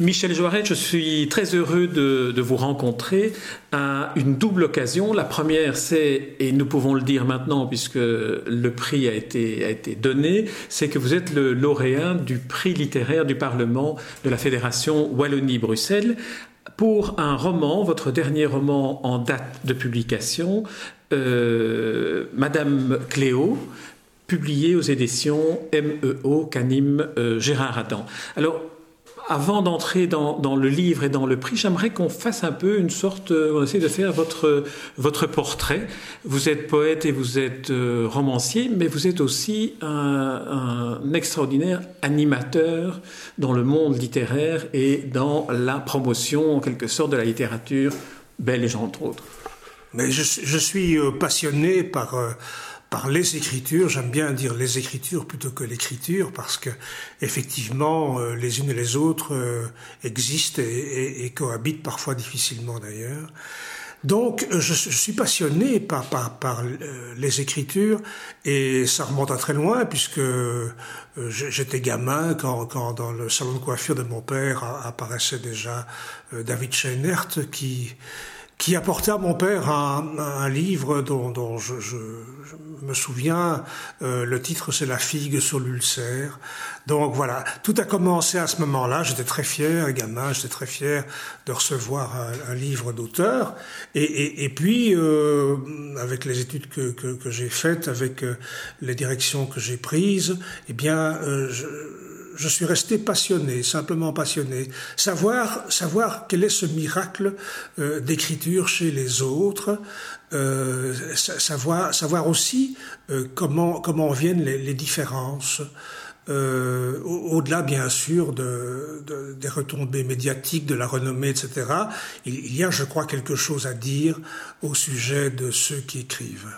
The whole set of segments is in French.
Michel Joaret, je suis très heureux de, vous rencontrer à une double occasion. La première, c'est, et nous pouvons le dire maintenant puisque le prix a été, donné, c'est que vous êtes le lauréat du prix littéraire du Parlement de la Fédération Wallonie-Bruxelles pour un roman, votre dernier roman en date de publication, euh, Madame Cléo, publié aux éditions MEO qu'anime euh, Gérard Adam. Alors, avant d'entrer dans, le livre et dans le prix, j'aimerais qu'on fasse un peu une sorte, euh, on essaie de faire votre, votre portrait. Vous êtes poète et vous êtes euh, romancier, mais vous êtes aussi un, extraordinaire animateur dans le monde littéraire et dans la promotion, en quelque sorte, de la littérature belge, entre autres. Mais je, je suis euh, passionné par par les écritures, j'aime bien dire les écritures plutôt que l'écriture, parce que effectivement, euh, les unes et les autres euh, existent et, cohabitent parfois difficilement d'ailleurs. Donc, euh, je, suis passionné par, les écritures et ça remonte à très loin puisque j'étais gamin quand, quand, dans le salon de coiffure de mon père apparaissait déjà David Scheinert qui qui apportait à mon père un, un livre dont, dont je, je, je, me souviens. Euh, le titre, c'est La figue sur l'ulcère. Donc voilà, tout a commencé à ce moment-là. J'étais très fier, gamin, j'étais très fier de recevoir un, un livre d'auteur. Et, et, et, puis, euh, avec les études que, que, que j'ai faites, avec euh, les directions que j'ai prises, eh bien, euh, je, je suis resté passionné, simplement passionné. Savoir, savoir quel est ce miracle euh, d'écriture chez les autres, euh, savoir, savoir aussi euh, comment, comment viennent les, différences. Euh, au-delà bien sûr de, de, des retombées médiatiques, de la renommée, etc., il y a, je crois, quelque chose à dire au sujet de ceux qui écrivent.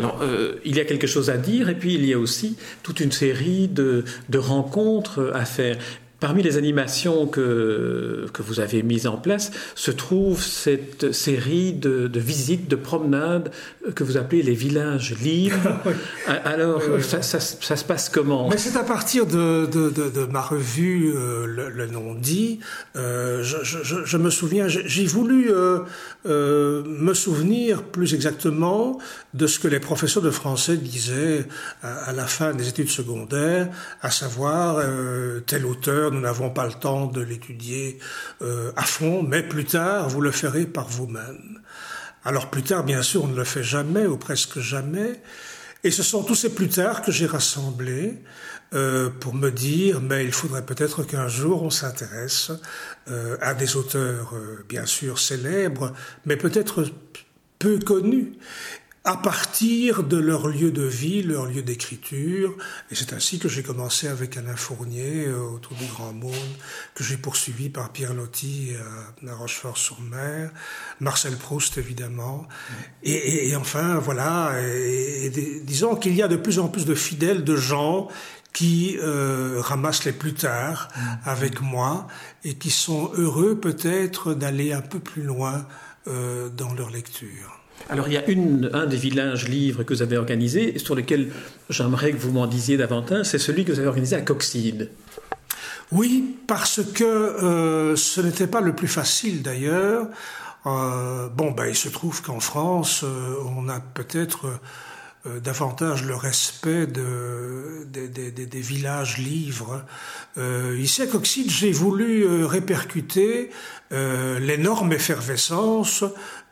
Euh, il y a quelque chose à dire, et puis il y a aussi toute une série de rencontres à faire. Parmi les animations que, que vous avez mises en place se trouve cette série de, de visites, de promenades que vous appelez les villages libres. Alors, Ça, ça, ça, se passe comment? Mais c'est à partir de, de, de, ma revue euh, le, le, nom dit. Euh, je, je, je, me souviens, j'ai voulu euh, euh, me souvenir plus exactement de ce que les professeurs de français disaient à, à la fin des études secondaires, à savoir euh, tel auteur nous n'avons pas le temps de l'étudier euh, à fond, mais plus tard, vous le ferez par vous-même. Alors plus tard, bien sûr, on ne le fait jamais, ou presque jamais, et ce sont tous ces plus tard que j'ai rassemblés euh, pour me dire, mais il faudrait peut-être qu'un jour on s'intéresse euh, à des auteurs, bien sûr, célèbres, mais peut-être peu connus à partir de leur lieu de vie, leur lieu d'écriture. Et c'est ainsi que j'ai commencé avec Alain Fournier euh, autour du Grand Monde, que j'ai poursuivi par Pierre Loti à, Rochefort-sur-Mer, Marcel Proust évidemment. Et, et, enfin, voilà, et, disons qu'il y a de plus en plus de fidèles, de gens qui euh, ramassent les plus tard avec moi et qui sont heureux peut-être d'aller un peu plus loin euh, dans leur lecture. Alors il y a un des villages livres que vous avez organisé, sur lequel j'aimerais que vous m'en disiez davantage, c'est celui que vous avez organisé à Coxide. Oui, parce que euh, ce n'était pas le plus facile d'ailleurs. Euh, bon, ben, il se trouve qu'en France, euh, on a peut-être davantage le respect de, de, de, des villages livres. Ici à Coxide, j'ai voulu répercuter l'énorme effervescence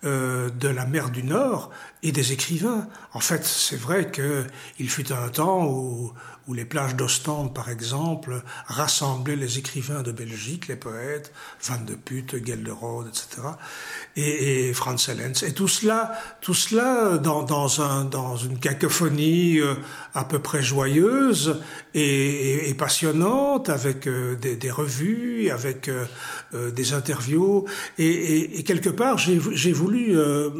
de la mer du Nord et des écrivains. En fait, c'est vrai qu'il fut un temps où, où les plages d'Ostende, par exemple, rassemblaient les écrivains de Belgique, les poètes, Van de Putte, Gelderode, etc., et, et Franz Hellens. Et tout cela, tout cela dans, dans, un, dans une cacophonie euh, à peu près joyeuse et, et, et passionnante, avec euh, des, des, revues, avec euh, des interviews. Et, et quelque part, j'ai voulu euh,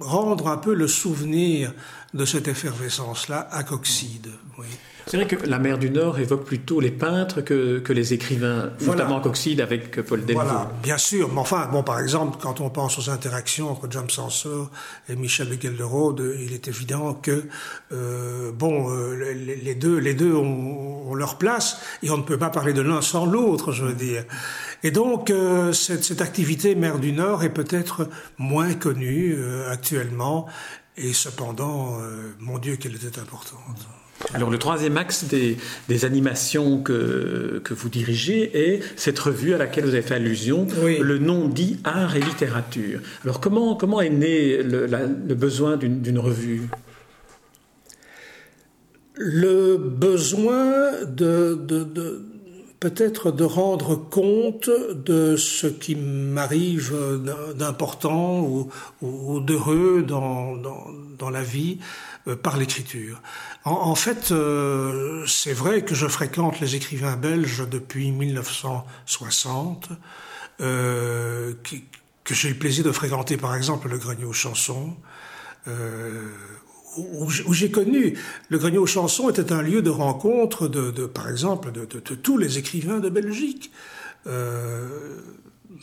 rendre un peu le souvenir de cette effervescence-là à Coxide. Oui. C'est vrai que la mer du Nord évoque plutôt les peintres que, que les écrivains, notamment Coxide avec Paul Delvaux. Voilà, bien sûr. Mais enfin, bon, par exemple, quand on pense aux interactions entre James Sansor et Michel de Gelderode, il est évident que, euh, bon, euh, les, deux, les deux ont, ont, leur place et on ne peut pas parler de l'un sans l'autre, je veux dire. Et donc, euh, cette, cette, activité mer du Nord est peut-être moins connue euh, actuellement, et cependant, euh, mon Dieu, qu'elle était importante. Alors le troisième axe des, animations que, que, vous dirigez est cette revue à laquelle vous avez fait allusion, le nom dit art et littérature. Alors comment, comment est né le, besoin d'une revue? Le besoin de, de, peut-être de rendre compte de ce qui m'arrive d'important ou, d'heureux dans, dans, la vie euh, par l'écriture. En, fait, euh, c'est vrai que je fréquente les écrivains belges depuis 1960, euh, que j'ai eu plaisir de fréquenter par exemple le Grenier aux chansons, où, j'ai connu le Grenier aux chansons était un lieu de rencontre de, de par exemple de, de, de, tous les écrivains de Belgique. Euh,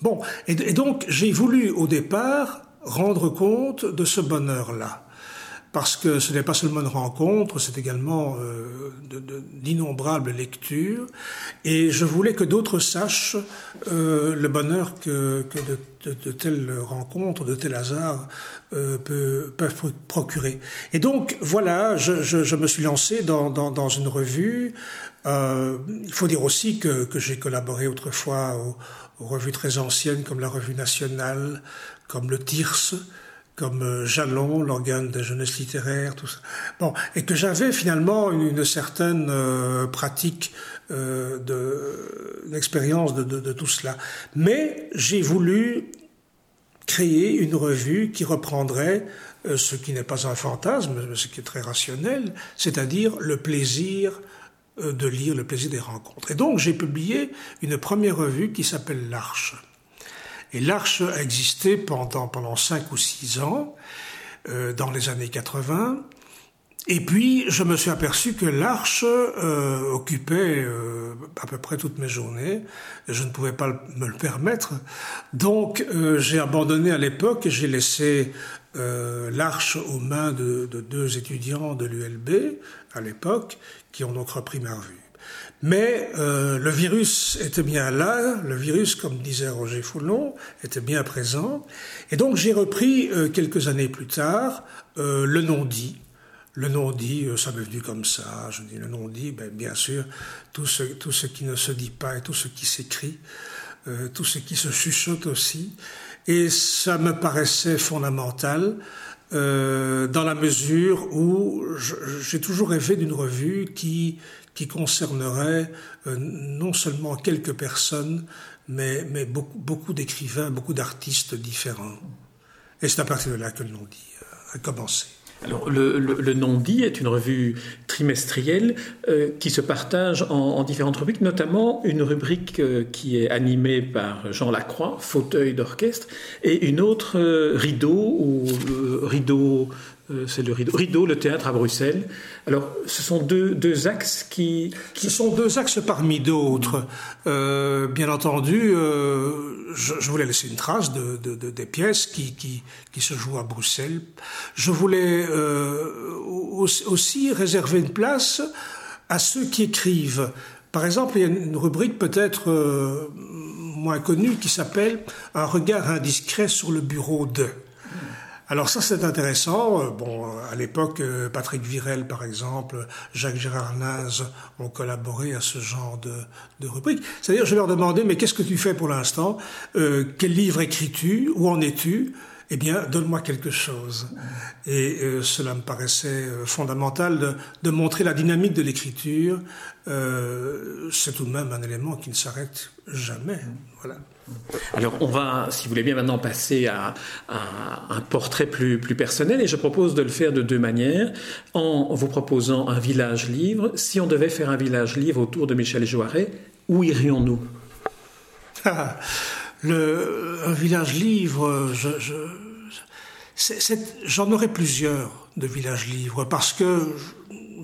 bon, et, et donc j'ai voulu au départ rendre compte de ce bonheur-là parce que ce n'est pas seulement une rencontre, c'est également euh, d'innombrables lectures, et je voulais que d'autres sachent euh, le bonheur que, de, telles rencontres, de tels hasards euh, peuvent procurer. Et donc voilà, je, me suis lancé dans, une revue. Il faut dire aussi que, que j'ai collaboré autrefois aux, aux, revues très anciennes comme la Revue nationale, comme le TIRS, comme euh, Jalon, l'organe de jeunesse littéraire, tout ça. Bon, et que j'avais finalement une, certaine euh, pratique euh, de de, tout cela. Mais j'ai voulu créer une revue qui reprendrait euh, ce qui n'est pas un fantasme, mais ce qui est très rationnel, c'est-à-dire le plaisir de lire, le plaisir des rencontres. Et donc j'ai publié une première revue qui s'appelle L'Arche. Et l'Arche a existé pendant, pendant cinq ou six ans, euh, dans les années 80. Et puis, je me suis aperçu que l'Arche euh, occupait euh, à peu près toutes mes journées. Je ne pouvais pas me le permettre. Donc, j'ai abandonné à l'époque et j'ai laissé l'Arche aux mains de, de, deux étudiants de l'ULB à l'époque, qui ont donc repris ma revue. Mais euh, le virus était bien là, le virus, comme disait Roger Foulon, était bien présent. Et donc j'ai repris euh, quelques années plus tard euh, le non-dit. Le non-dit, euh, ça m'est venu comme ça. Je dis le non-dit, ben, bien sûr, tout ce, tout ce qui ne se dit pas et tout ce qui s'écrit, euh, tout ce qui se chuchote aussi. Et ça me paraissait fondamental. Euh, dans la mesure où j'ai toujours rêvé d'une revue qui qui concernerait euh, non seulement quelques personnes, mais, mais beaucoup, d'écrivains, beaucoup d'artistes différents. Et c'est à partir de là que le non-dit euh, a commencé. Alors, le, le, non-dit est une revue trimestrielle euh, qui se partage en, en, différentes rubriques, notamment une rubrique qui est animée par Jean Lacroix, fauteuil d'orchestre, et une autre rideau ou rideau c'est le rideau. Rideau, le théâtre à Bruxelles. Alors, ce sont deux, deux axes qui, qui, Ce sont deux axes parmi d'autres. Euh, bien entendu, euh, je, voulais laisser une trace de, de, de, des pièces qui, qui, qui, se jouent à Bruxelles. Je voulais euh, aussi réserver une place à ceux qui écrivent. Par exemple, il y a une rubrique peut-être euh, moins connue qui s'appelle Un regard indiscret sur le bureau de. Alors ça c'est intéressant. Euh, bon, à l'époque, euh, Patrick Virel par exemple, Jacques Gérard Naz ont collaboré à ce genre de, de rubrique. C'est-à-dire, je leur demandais mais qu'est-ce que tu fais pour l'instant euh, Quel livre écris-tu Où en es-tu eh bien, donne-moi quelque chose. Et cela me paraissait fondamental de, de montrer la dynamique de l'écriture. C'est tout de même un élément qui ne s'arrête jamais. Voilà. Alors, on va, si vous voulez bien, maintenant passer à, un portrait plus, plus personnel, et je propose de le faire de deux manières. En vous proposant un village livre. Si on devait faire un village livre autour de Michel Joiret, où irions-nous? Le, Un village livre, je, je, J'en aurais plusieurs de villages livres parce que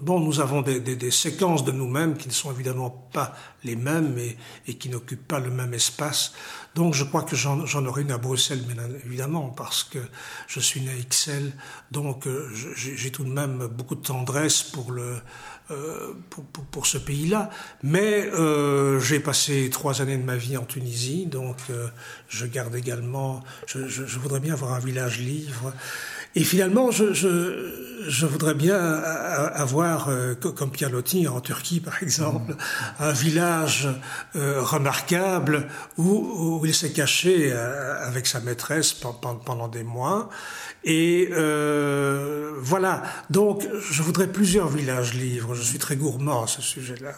bon, nous avons des, des, des séquences de nous-mêmes qui ne sont évidemment pas les mêmes et, et qui n'occupent pas le même espace. Donc je crois que j'en aurai une à Bruxelles, bien évidemment, parce que je suis né à Ixelles, donc euh, j'ai tout de même beaucoup de tendresse pour le euh, pour, pour, ce pays-là. Mais euh, j'ai passé trois années de ma vie en Tunisie, donc euh, je garde également. Je, je, je, voudrais bien avoir un village livre. Et finalement, je, je, je voudrais bien avoir, euh, comme Pialotti en Turquie par exemple, un village euh, remarquable où, où il s'est caché euh, avec sa maîtresse pendant des mois. Et euh, voilà, donc je voudrais plusieurs villages livres. Je suis très gourmand à ce sujet-là.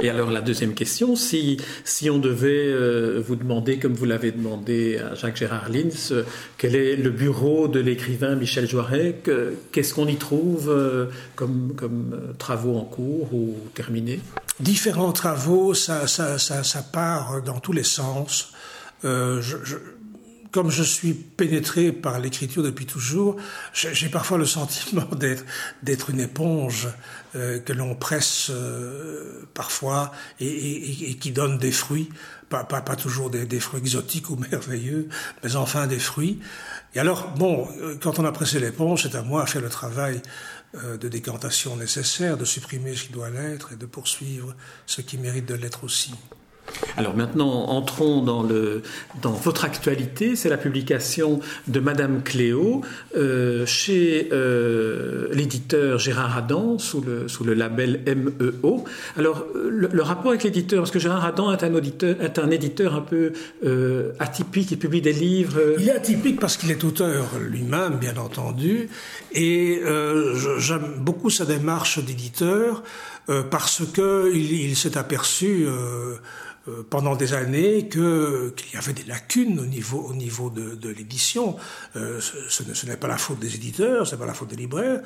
Et alors la deuxième question, si, si on devait euh, vous demander, comme vous l'avez demandé à Jacques Gérard Lins, euh, quel est le bureau de l'écrivain Michel Joirec, euh, qu'est-ce qu'on y trouve euh, comme, comme travaux en cours ou terminés? Différents travaux, ça, ça, ça, part dans tous les sens. Comme je suis pénétré par l'écriture depuis toujours, j'ai parfois le sentiment d'être une éponge euh, que l'on presse euh, parfois et, et, et, qui donne des fruits, pas, pas, pas toujours des, des, fruits exotiques ou merveilleux, mais enfin des fruits. Et alors, bon, quand on a pressé l'éponge, c'est à moi à faire le travail euh, de décantation nécessaire, de supprimer ce qui doit l'être et de poursuivre ce qui mérite de l'être aussi. Alors maintenant, entrons dans, le, dans votre actualité. C'est la publication de Madame Cléo euh, chez euh, l'éditeur Gérard Adam sous le, sous le label MEO. Alors le, rapport avec l'éditeur, parce que Gérard Adam est un, éditeur un peu euh, atypique, il publie des livres. Il est atypique parce qu'il est auteur lui-même, bien entendu, et j'aime beaucoup sa démarche d'éditeur parce que il, il s'est aperçu pendant des années que qu'il y avait des lacunes au niveau au niveau de, de l'édition. Euh, ce, ce n'est pas la faute des éditeurs, c'est pas la faute des libraires,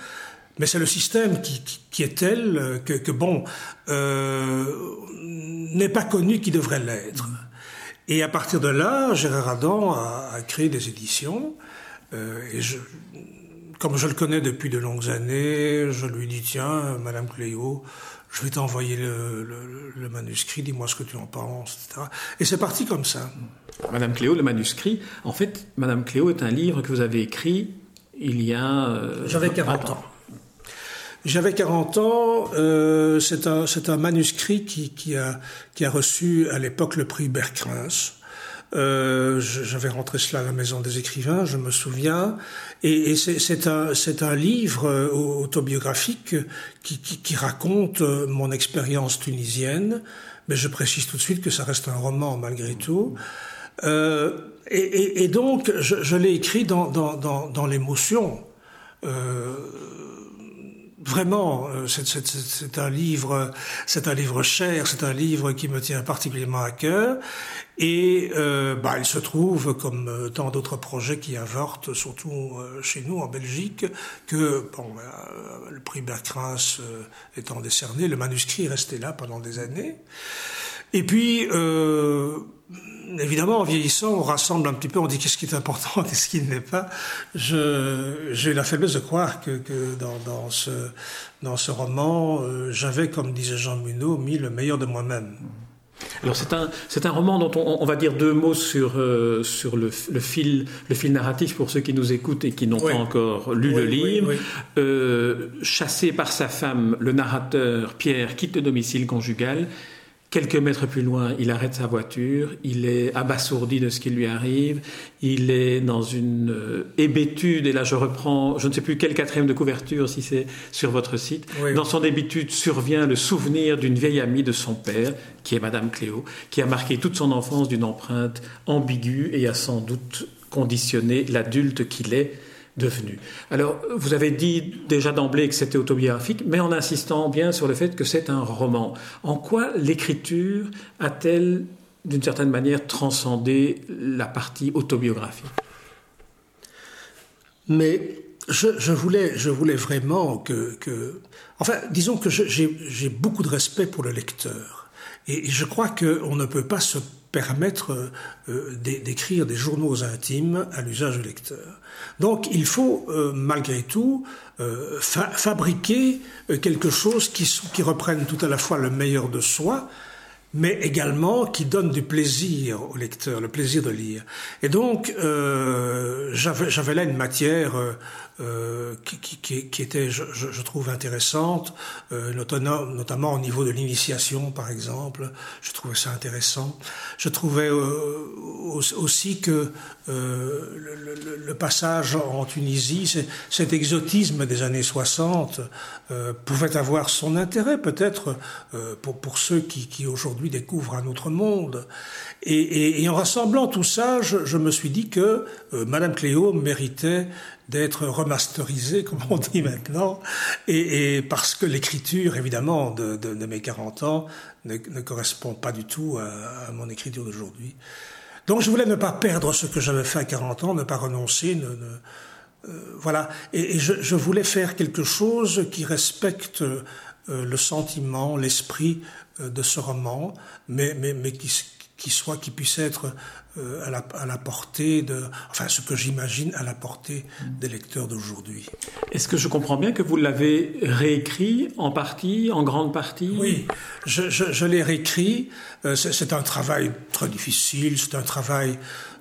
mais c'est le système qui, qui, qui, est tel que, que bon euh, n'est pas connu qui devrait l'être. Et à partir de là, Gérard Adam a, a créé des éditions. Euh, et je, comme je le connais depuis de longues années, je lui dis tiens, Madame Cléo, je vais t'envoyer le, le, le, manuscrit, dis-moi ce que tu en penses, etc. Et c'est parti comme ça. Madame Cléo, le manuscrit, en fait, Madame Cléo est un livre que vous avez écrit il y a... Euh, J'avais 40 ans. J'avais 40 ans, euh, c'est un, un manuscrit qui, qui, a, qui a reçu à l'époque le prix Berkrins. Euh, J'avais rentré cela à la maison des écrivains, je me souviens, et, c'est un, livre euh, autobiographique qui, raconte euh, mon expérience tunisienne, mais je précise tout de suite que ça reste un roman malgré tout. Et, donc, je, l'ai écrit dans, l'émotion. Vraiment, euh, c'est un livre, c'est un livre cher, c'est un livre qui me tient particulièrement à cœur. Et euh, bah, il se trouve, comme euh, tant d'autres projets qui avortent, surtout euh, chez nous en Belgique, que bon, le prix Berkrans euh, étant décerné, le manuscrit est resté là pendant des années. Et puis, euh, évidemment, en vieillissant, on rassemble un petit peu, on dit qu'est-ce qui est important, qu'est-ce qui ne l'est pas. J'ai la faiblesse de croire que, que dans, dans, ce, dans ce roman, euh, j'avais, comme disait Jean Munot, mis le meilleur de moi-même. Alors c'est un, c'est un roman dont on, on, va dire deux mots sur, euh, sur le, le, fil, le fil narratif pour ceux qui nous écoutent et qui n'ont oui. pas encore lu oui, le livre. Oui, euh, chassé par sa femme, le narrateur Pierre quitte le domicile conjugal Quelques mètres plus loin, il arrête sa voiture, il est abasourdi de ce qui lui arrive, il est dans une euh, hébétude, et là je reprends, je ne sais plus quel quatrième de couverture si c'est sur votre site, oui. dans son hébétude survient le souvenir d'une vieille amie de son père, qui est Madame Cléo, qui a marqué toute son enfance d'une empreinte ambiguë et a sans doute conditionné l'adulte qu'il est Alors, vous avez dit déjà d'emblée que c'était autobiographique, mais en insistant bien sur le fait que c'est un roman. En quoi l'écriture a-t-elle, d'une certaine manière, transcendé la partie autobiographique? Mais je, je, voulais, je voulais vraiment que, que... Enfin, disons que j'ai beaucoup de respect pour le lecteur. Et je crois qu'on ne peut pas se permettre d'écrire des journaux intimes à l'usage du lecteur. Donc il faut malgré tout fabriquer quelque chose qui, reprenne tout à la fois le meilleur de soi, mais également qui donne du plaisir au lecteur, le plaisir de lire. Et donc, euh, j'avais là une matière euh, euh, qui, qui, qui, était, je, je, trouve, intéressante, euh, notamment, notamment au niveau de l'initiation, par exemple. Je trouvais ça intéressant. Je trouvais euh, aussi que euh, le, le, passage en Tunisie, cet exotisme des années 60, pouvait avoir son intérêt, peut-être, pour, pour ceux qui, qui aujourd'hui découvrent un autre monde. Et, et, et, en rassemblant tout ça, je, je me suis dit que Madame Cléo méritait d'être remasterisé, comme on dit maintenant, et, et parce que l'écriture, évidemment, de, de, de, mes 40 ans ne, ne, correspond pas du tout à, à mon écriture d'aujourd'hui. Donc je voulais ne pas perdre ce que j'avais fait à 40 ans, ne pas renoncer, ne, ne euh, voilà. Et, et je, je, voulais faire quelque chose qui respecte euh, le sentiment, l'esprit euh, de ce roman, mais, mais, mais qui, qui soit, qui puisse être euh, à, la, à, la, portée de, enfin, ce que j'imagine à la portée des lecteurs d'aujourd'hui. Est-ce que je comprends bien que vous l'avez réécrit en partie, en grande partie? Oui, je, je, je l'ai réécrit. Euh, c'est un travail très difficile, c'est un travail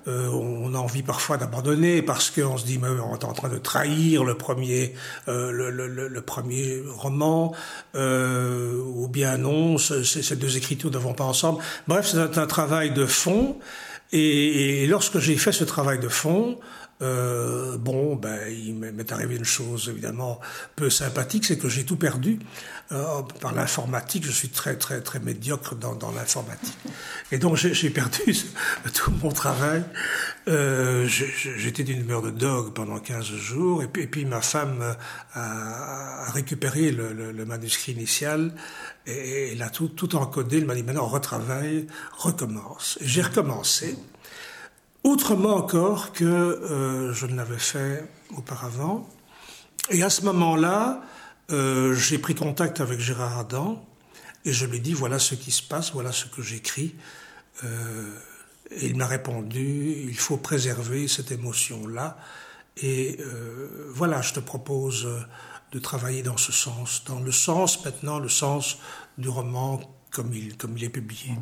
euh, on a envie parfois d'abandonner parce qu'on se dit mais on est en train de trahir le premier euh, le, le, le, premier roman euh, ou bien non ces deux écritures ne vont pas ensemble bref c'est un, un, travail de fond et, lorsque j'ai fait ce travail de fond euh, bon, ben, il m'est arrivé une chose évidemment peu sympathique, c'est que j'ai tout perdu euh, par l'informatique. Je suis très très très médiocre dans, dans l'informatique, et donc j'ai perdu tout mon travail. Euh, J'étais d'une humeur de dog pendant 15 jours, et puis, et puis ma femme a, récupéré le, le, le, manuscrit initial et elle a tout tout encodé. Elle m'a dit maintenant retravaille, recommence. J'ai recommencé autrement encore que euh, je ne l'avais fait auparavant. Et à ce moment-là, euh, j'ai pris contact avec Gérard Adam et je lui ai dit voilà ce qui se passe, voilà ce que j'écris. Euh, et il m'a répondu il faut préserver cette émotion-là. Et euh, voilà, je te propose de travailler dans ce sens, dans le sens maintenant, le sens du roman comme il, est publié.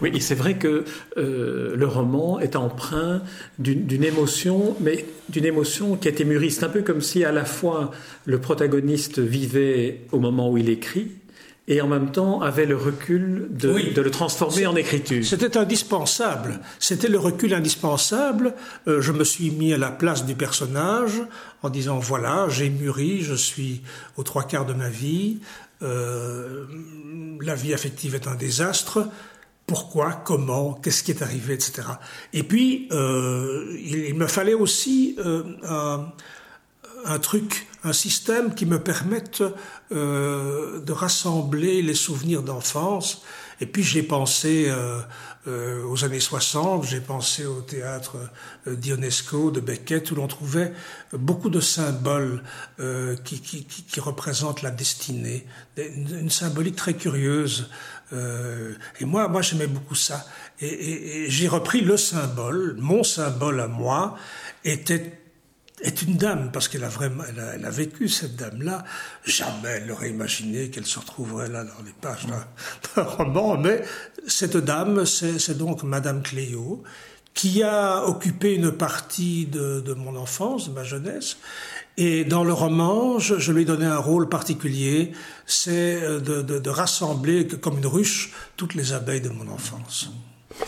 Oui, et c'est vrai que euh, le roman est empreint d'une émotion, mais d'une émotion qui a été mûrie. C'est un peu comme si à la fois le protagoniste vivait au moment où il écrit, et en même temps avait le recul de, oui. de le transformer en écriture. C'était indispensable. C'était le recul indispensable. Euh, je me suis mis à la place du personnage en disant voilà, j'ai mûri, je suis aux trois quarts de ma vie, euh, la vie affective est un désastre. Pourquoi? Comment? Qu'est-ce qui est arrivé? Etc. Et puis, euh, il, il, me fallait aussi un, un, truc, un système qui me permette euh, de rassembler les souvenirs d'enfance. Et puis j'ai pensé euh, euh, aux années 60, j'ai pensé au théâtre euh, d'Ionesco, de Beckett, où l'on trouvait beaucoup de symboles euh, qui, qui, qui, représentent la destinée, une, symbolique très curieuse. Euh, et moi, moi j'aimais beaucoup ça. Et, et, et j'ai repris le symbole, mon symbole à moi était est une dame, parce qu'elle a vraiment, elle a, elle a vécu cette dame-là. Jamais elle n'aurait imaginé qu'elle se retrouverait là dans les pages d'un roman, mais cette dame, c'est donc Madame Cléo, qui a occupé une partie de, de, mon enfance, de ma jeunesse. Et dans le roman, je, je lui ai donné un rôle particulier, c'est de, de, de rassembler comme une ruche toutes les abeilles de mon enfance.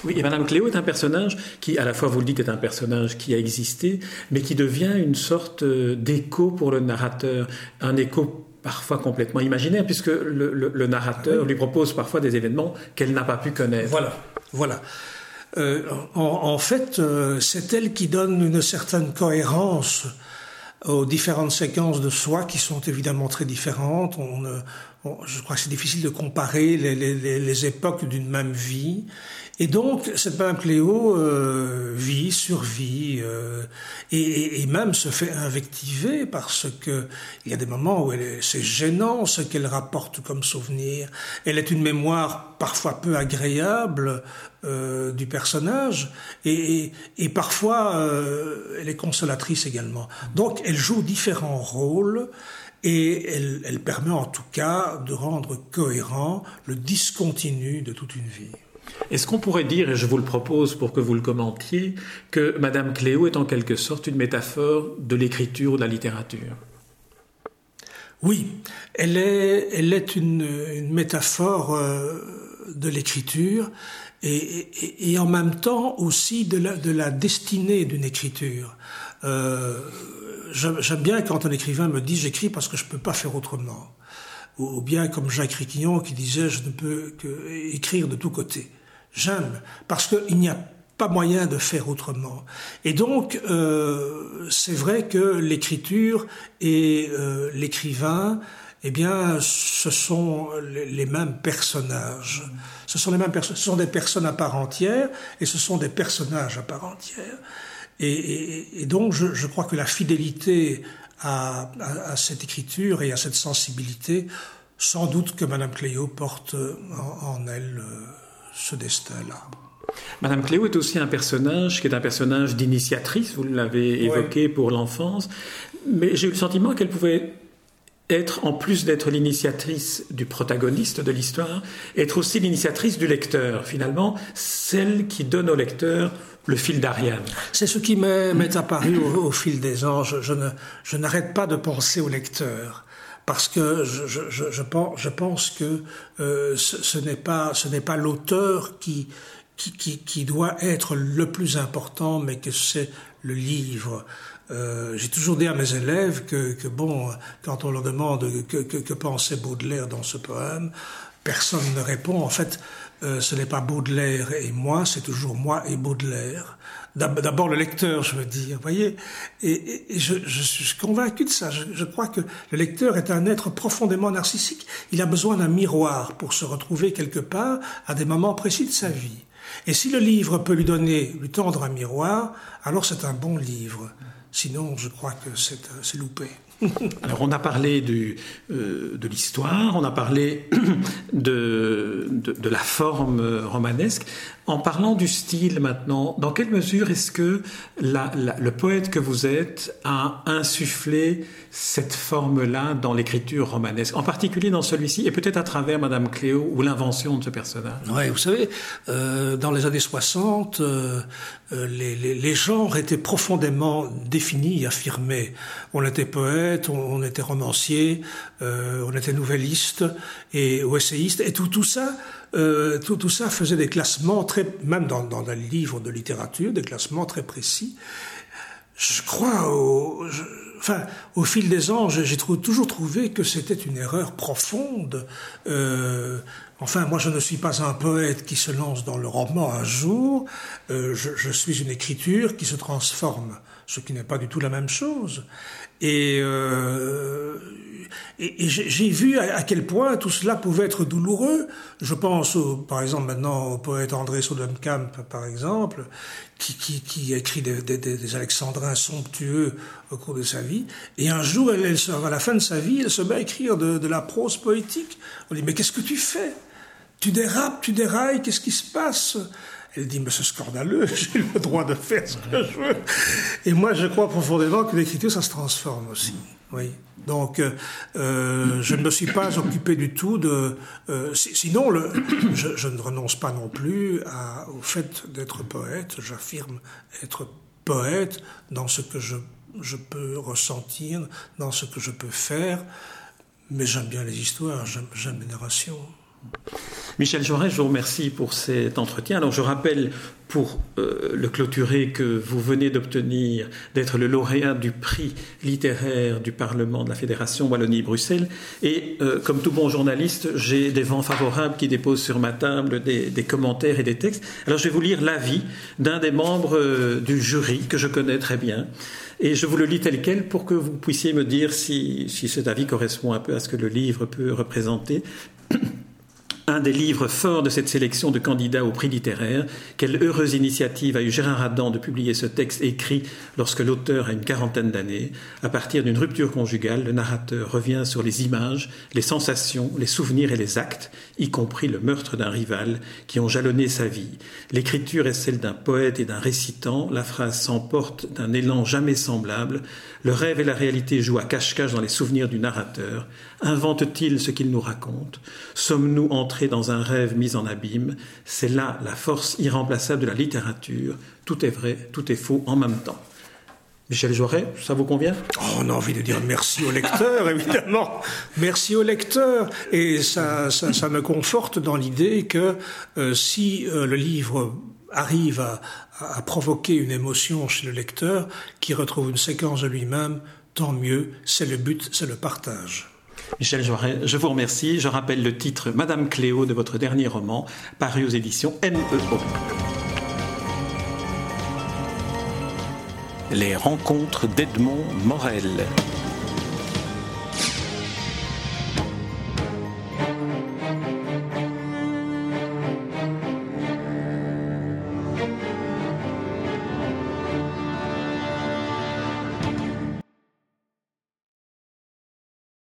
Oui, et Madame Cléo est un personnage qui, à la fois, vous le dites, est un personnage qui a existé, mais qui devient une sorte d'écho pour le narrateur, un écho parfois complètement imaginaire, puisque le, le, le narrateur oui. lui propose parfois des événements qu'elle n'a pas pu connaître. Voilà, voilà. Euh, en, en, fait, euh, c'est elle qui donne une certaine cohérence aux différentes séquences de soi qui sont évidemment très différentes. On ne, je crois que c'est difficile de comparer les, époques d'une même vie. Et donc, cette Madame Cléo euh, vit, survit, euh, et, et, même se fait invectiver parce que il y a des moments où c'est gênant ce qu'elle rapporte comme souvenir. Elle est une mémoire parfois peu agréable euh, du personnage, et, et parfois euh, elle est consolatrice également. Donc, elle joue différents rôles. Et elle, elle permet en tout cas de rendre cohérent le discontinu de toute une vie. Est-ce qu'on pourrait dire, et je vous le propose pour que vous le commentiez, que Madame Cléo est en quelque sorte une métaphore de l'écriture ou de la littérature? Oui, elle est, elle est une, une métaphore euh, de l'écriture et, en même temps aussi de la, de la destinée d'une écriture. Euh, J'aime bien quand un écrivain me dit j'écris parce que je ne peux pas faire autrement. Ou bien comme Jacques Riquillon qui disait je ne peux que écrire de tous côtés. J'aime, parce qu'il n'y a pas moyen de faire autrement. Et donc, euh, c'est vrai que l'écriture et euh, l'écrivain, eh bien, ce sont les, mêmes personnages. Ce sont les mêmes personnes. Ce sont des personnes à part entière et ce sont des personnages à part entière. Et, et, et donc, je, je, crois que la fidélité à, à, à, cette écriture et à cette sensibilité, sans doute que Madame Cléo porte en, en elle. Euh, ce destin-là. Madame Cléo est aussi un personnage qui est un personnage d'initiatrice, vous l'avez évoqué pour l'enfance, mais j'ai eu le sentiment qu'elle pouvait être, en plus d'être l'initiatrice du protagoniste de l'histoire, être aussi l'initiatrice du lecteur, finalement, celle qui donne au lecteur le fil d'Ariane. C'est ce qui m'est apparu au, fil des ans. Je, je, n'arrête pas de penser au lecteur parce que je, je, je, pense, je pense que euh, ce, ce n'est pas, pas l'auteur qui, qui, qui, qui, doit être le plus important, mais que c'est le livre. Euh, J'ai toujours dit à mes élèves que, que, bon, quand on leur demande que, que, que pensait Baudelaire dans ce poème, personne ne répond. En fait, euh, ce n'est pas Baudelaire et moi, c'est toujours moi et Baudelaire. D'abord le lecteur, je veux dire, voyez. Et, et je, je, suis convaincu de ça. Je, je, crois que le lecteur est un être profondément narcissique. Il a besoin d'un miroir pour se retrouver quelque part à des moments précis de sa vie. Et si le livre peut lui donner, lui tendre un miroir, alors c'est un bon livre. Sinon, je crois que c'est loupé. Alors on a parlé euh, de l'histoire, on a parlé de, de, de, la forme romanesque. En parlant du style maintenant, dans quelle mesure est-ce que la, la, le poète que vous êtes a insufflé cette forme-là dans l'écriture romanesque, en particulier dans celui-ci, et peut-être à travers Madame Cléo ou l'invention de ce personnage? Oui, vous savez, euh, dans les années 60, euh, les, les, les, genres étaient profondément définis, affirmés. On était poète, on, on était romancier, euh, on était nouvelliste et essayiste, et tout, tout ça euh, tout, tout, ça faisait des classements très, même dans, dans des livres de littérature, des classements très précis. Je crois au, je, enfin, au fil des ans, j'ai toujours trouvé que c'était une erreur profonde. Euh, enfin, moi, je ne suis pas un poète qui se lance dans le roman un jour. Euh, je, je, suis une écriture qui se transforme, ce qui n'est pas du tout la même chose. Et, euh, et, j'ai vu à, quel point tout cela pouvait être douloureux. Je pense, au, par exemple, maintenant au poète André Sodenkamp, par exemple, qui, écrit des, alexandrins somptueux au cours de sa vie. Et un jour, elle, elle, à la fin de sa vie, elle se met à écrire de, de la prose poétique. On dit, mais qu'est-ce que tu fais? Tu dérapes, tu dérailles, qu'est-ce qui se passe? Elle dit, mais c'est scandaleux, j'ai le droit de faire ce que je veux. Et moi, je crois profondément que l'écriture, ça se transforme aussi. Oui. Donc, euh, je ne me suis pas occupé du tout de. Euh, sinon, le, je, ne renonce pas non plus au fait d'être poète. J'affirme être poète dans ce que je, je peux ressentir, dans ce que je peux faire. Mais j'aime bien les histoires, j'aime les narrations. Michel Jaurès, je vous remercie pour cet entretien. Alors je rappelle pour euh, le clôturer que vous venez d'obtenir d'être le lauréat du prix littéraire du Parlement de la Fédération Wallonie-Bruxelles. Et euh, comme tout bon journaliste, j'ai des vents favorables qui déposent sur ma table des, des commentaires et des textes. Alors je vais vous lire l'avis d'un des membres euh, du jury que je connais très bien Et je vous le lis tel quel pour que vous puissiez me dire si, si cet avis correspond un peu à ce que le livre peut représenter un des livres forts de cette sélection de candidats au prix littéraire. Quelle heureuse initiative a eu Gérard Adam de publier ce texte écrit lorsque l'auteur a une quarantaine d'années. À partir d'une rupture conjugale, le narrateur revient sur les images, les sensations, les souvenirs et les actes, y compris le meurtre d'un rival, qui ont jalonné sa vie. L'écriture est celle d'un poète et d'un récitant, la phrase s'emporte d'un élan jamais semblable, le rêve et la réalité jouent à cache-cache dans les souvenirs du narrateur. Invente-t-il ce qu'il nous raconte? Sommes-nous entrés dans un rêve mis en abîme? C'est là la force irremplaçable de la littérature. Tout est vrai, tout est faux en même temps. Michel Joret, ça vous convient? Oh, On a envie de dire merci au lecteur, évidemment. Merci au lecteur. Et ça, ça, me conforte dans l'idée que euh, si euh, le livre arrive à, à, provoquer une émotion chez le lecteur, qui retrouve une séquence de lui-même, tant mieux, c'est le but, c'est le partage. Michel Joret, je vous remercie. Je rappelle le titre Madame Cléo de votre dernier roman, paru aux éditions NEO. Les rencontres d'Edmond Morel.